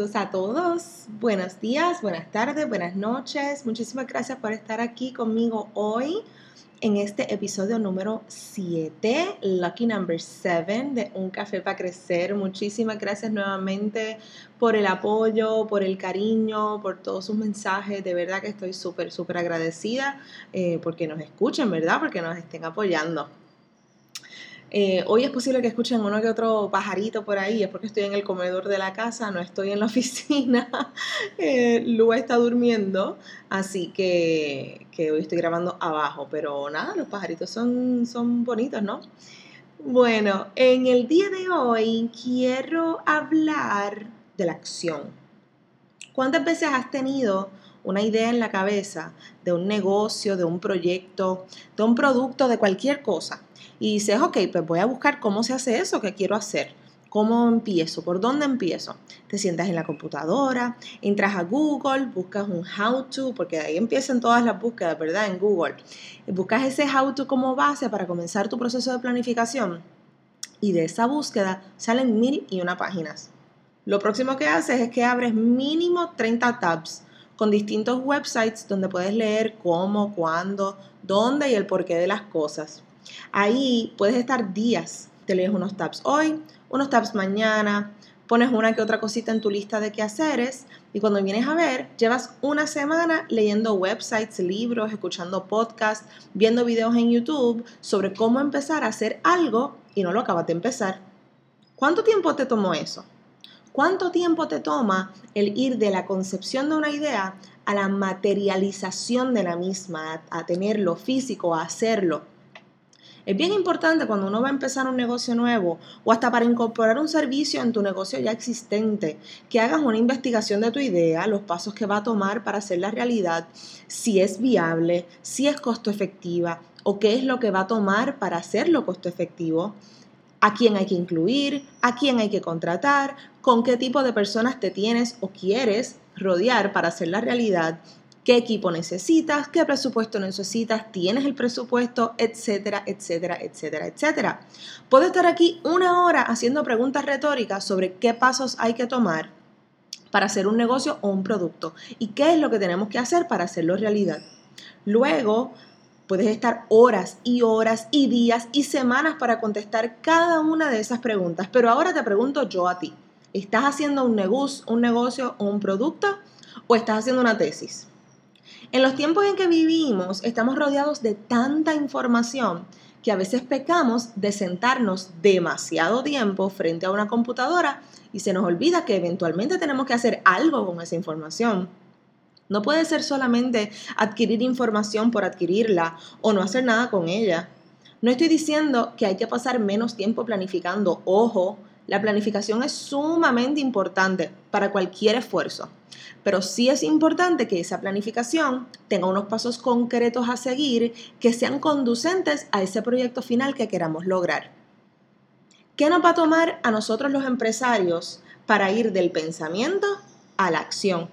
Saludos a todos, buenos días, buenas tardes, buenas noches. Muchísimas gracias por estar aquí conmigo hoy en este episodio número 7, Lucky Number 7 de Un Café para Crecer. Muchísimas gracias nuevamente por el apoyo, por el cariño, por todos sus mensajes. De verdad que estoy súper, súper agradecida eh, porque nos escuchen, ¿verdad? Porque nos estén apoyando. Eh, hoy es posible que escuchen uno que otro pajarito por ahí, es porque estoy en el comedor de la casa, no estoy en la oficina. Eh, Lu está durmiendo, así que, hoy estoy grabando abajo, pero nada, los pajaritos son, son bonitos, ¿no? Bueno, en el día de hoy quiero hablar de la acción. ¿Cuántas veces has tenido una idea en la cabeza de un negocio, de un proyecto, de un producto, de cualquier cosa? Y dices, ok, pues voy a buscar cómo se hace eso que quiero hacer. ¿Cómo empiezo? ¿Por dónde empiezo? Te sientas en la computadora, entras a Google, buscas un how to, porque ahí empiezan todas las búsquedas, ¿verdad? En Google. Buscas ese how to como base para comenzar tu proceso de planificación y de esa búsqueda salen mil y una páginas. Lo próximo que haces es que abres mínimo 30 tabs con distintos websites donde puedes leer cómo, cuándo, dónde y el porqué de las cosas. Ahí puedes estar días, te lees unos tabs hoy, unos tabs mañana, pones una que otra cosita en tu lista de quehaceres y cuando vienes a ver, llevas una semana leyendo websites, libros, escuchando podcasts, viendo videos en YouTube sobre cómo empezar a hacer algo y no lo acabas de empezar. ¿Cuánto tiempo te tomó eso? ¿Cuánto tiempo te toma el ir de la concepción de una idea a la materialización de la misma, a, tenerlo físico, a hacerlo? Es bien importante cuando uno va a empezar un negocio nuevo o hasta para incorporar un servicio en tu negocio ya existente, que hagas una investigación de tu idea, los pasos que va a tomar para hacerla realidad, si es viable, si es costo efectiva o qué es lo que va a tomar para hacerlo costo efectivo a quién hay que incluir, a quién hay que contratar, con qué tipo de personas te tienes o quieres rodear para hacer la realidad qué equipo necesitas, qué presupuesto necesitas, tienes el presupuesto, etcétera, etcétera, etcétera, etcétera. Puedo estar aquí una hora haciendo preguntas retóricas sobre qué pasos hay que tomar para hacer un negocio o un producto y qué es lo que tenemos que hacer para hacerlo realidad. Luego, puedes estar horas y horas y días y semanas para contestar cada una de esas preguntas, pero ahora te pregunto yo a ti, ¿estás haciendo un negocio, un negocio o un producto o estás haciendo una tesis? En los tiempos en que vivimos estamos rodeados de tanta información que a veces pecamos de sentarnos demasiado tiempo frente a una computadora y se nos olvida que eventualmente tenemos que hacer algo con esa información. No puede ser solamente adquirir información por adquirirla o no hacer nada con ella. No estoy diciendo que hay que pasar menos tiempo planificando. Ojo, la planificación es sumamente importante para cualquier esfuerzo. Pero sí es importante que esa planificación tenga unos pasos concretos a seguir que sean conducentes a ese proyecto final que queramos lograr. ¿Qué nos va a tomar a nosotros los empresarios para ir del pensamiento a la acción?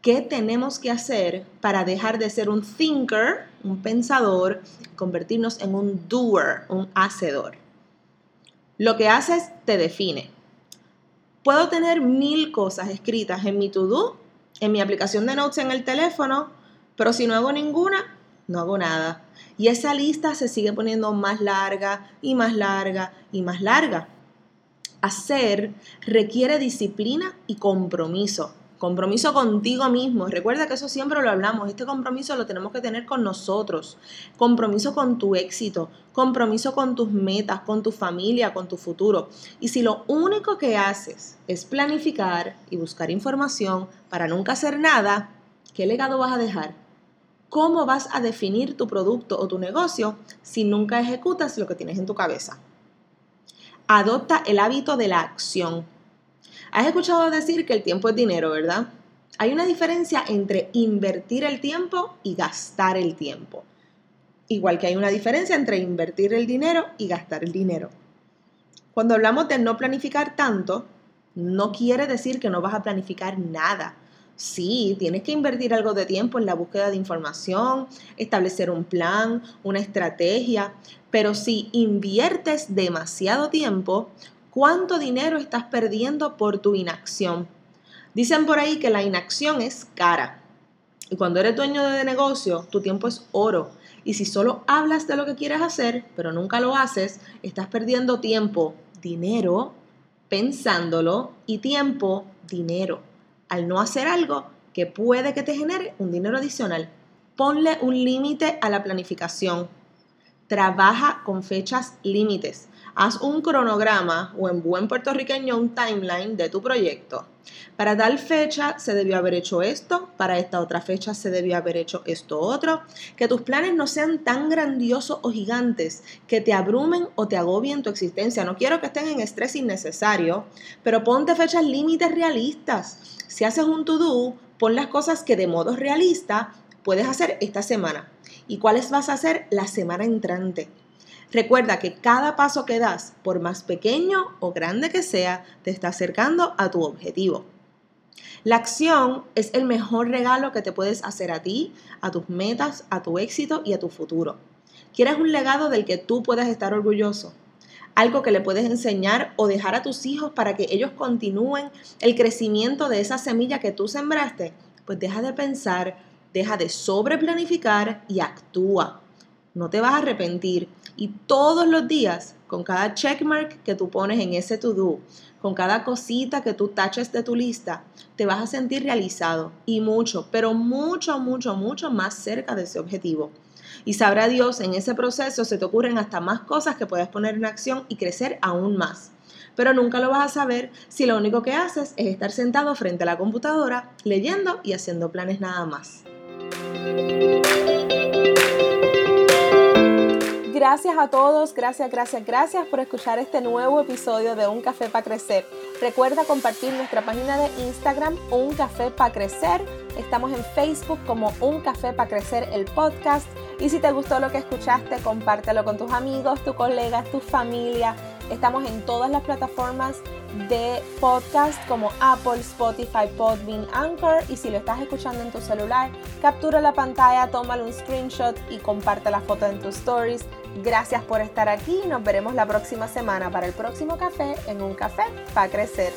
¿Qué tenemos que hacer para dejar de ser un thinker, un pensador, convertirnos en un doer, un hacedor? Lo que haces te define. Puedo tener mil cosas escritas en mi to-do en mi aplicación de notes en el teléfono, pero si no hago ninguna, no hago nada. Y esa lista se sigue poniendo más larga y más larga y más larga. Hacer requiere disciplina y compromiso. Compromiso contigo mismo. Recuerda que eso siempre lo hablamos. Este compromiso lo tenemos que tener con nosotros. Compromiso con tu éxito. Compromiso con tus metas, con tu familia, con tu futuro. Y si lo único que haces es planificar y buscar información para nunca hacer nada, ¿qué legado vas a dejar? ¿Cómo vas a definir tu producto o tu negocio si nunca ejecutas lo que tienes en tu cabeza? Adopta el hábito de la acción Has escuchado decir que el tiempo es dinero, ¿verdad? Hay una diferencia entre invertir el tiempo y gastar el tiempo. Igual que hay una diferencia entre invertir el dinero y gastar el dinero. Cuando hablamos de no planificar tanto, no quiere decir que no vas a planificar nada. Sí, tienes que invertir algo de tiempo en la búsqueda de información, establecer un plan, una estrategia, pero si inviertes demasiado tiempo, cuánto dinero estás perdiendo por tu inacción. Dicen por ahí que la inacción es cara. Y cuando eres dueño de negocio, tu tiempo es oro. Y si solo hablas de lo que quieres hacer, pero nunca lo haces, estás perdiendo tiempo, dinero, pensándolo y tiempo, dinero, al no hacer algo que puede que te genere un dinero adicional. Ponle un límite a la planificación. Trabaja con fechas límites. Haz un cronograma o en buen puertorriqueño un timeline de tu proyecto. Para tal fecha se debió haber hecho esto, para esta otra fecha se debió haber hecho esto otro. Que tus planes no sean tan grandiosos o gigantes que te abrumen o te agobien tu existencia. No quiero que estén en estrés innecesario, pero ponte fechas límites realistas. Si haces un to-do, pon las cosas que de modo realista puedes hacer esta semana y cuáles vas a hacer la semana entrante. Recuerda que cada paso que das, por más pequeño o grande que sea, te está acercando a tu objetivo. La acción es el mejor regalo que te puedes hacer a ti, a tus metas, a tu éxito y a tu futuro. ¿Quieres un legado del que tú puedas estar orgulloso? Algo que le puedes enseñar o dejar a tus hijos para que ellos continúen el crecimiento de esa semilla que tú sembraste? Pues deja de pensar, deja de sobreplanificar y actúa no te vas a arrepentir. Y todos los días, con cada checkmark que tú pones en ese to-do, con cada cosita que tú taches de tu lista, te vas a sentir realizado y mucho, pero mucho, mucho, mucho más cerca de ese objetivo. Y sabrá Dios, en ese proceso se te ocurren hasta más cosas que puedes poner en acción y crecer aún más. Pero nunca lo vas a saber si lo único que haces es estar sentado frente a la computadora, leyendo y haciendo planes nada más. Gracias a todos, gracias, gracias, gracias por escuchar este nuevo episodio de Un Café para Crecer. Recuerda compartir nuestra página de Instagram, Un Café para Crecer. Estamos en Facebook como Un Café para Crecer el podcast. Y si te gustó lo que escuchaste, compártelo con tus amigos, tus colegas, tu familia. Estamos en todas las plataformas de podcast como Apple, Spotify, Podbean, Anchor y si lo estás escuchando en tu celular, captura la pantalla, tómale un screenshot y comparte la foto en tus stories. Gracias por estar aquí nos veremos la próxima semana para el próximo café en un café para crecer.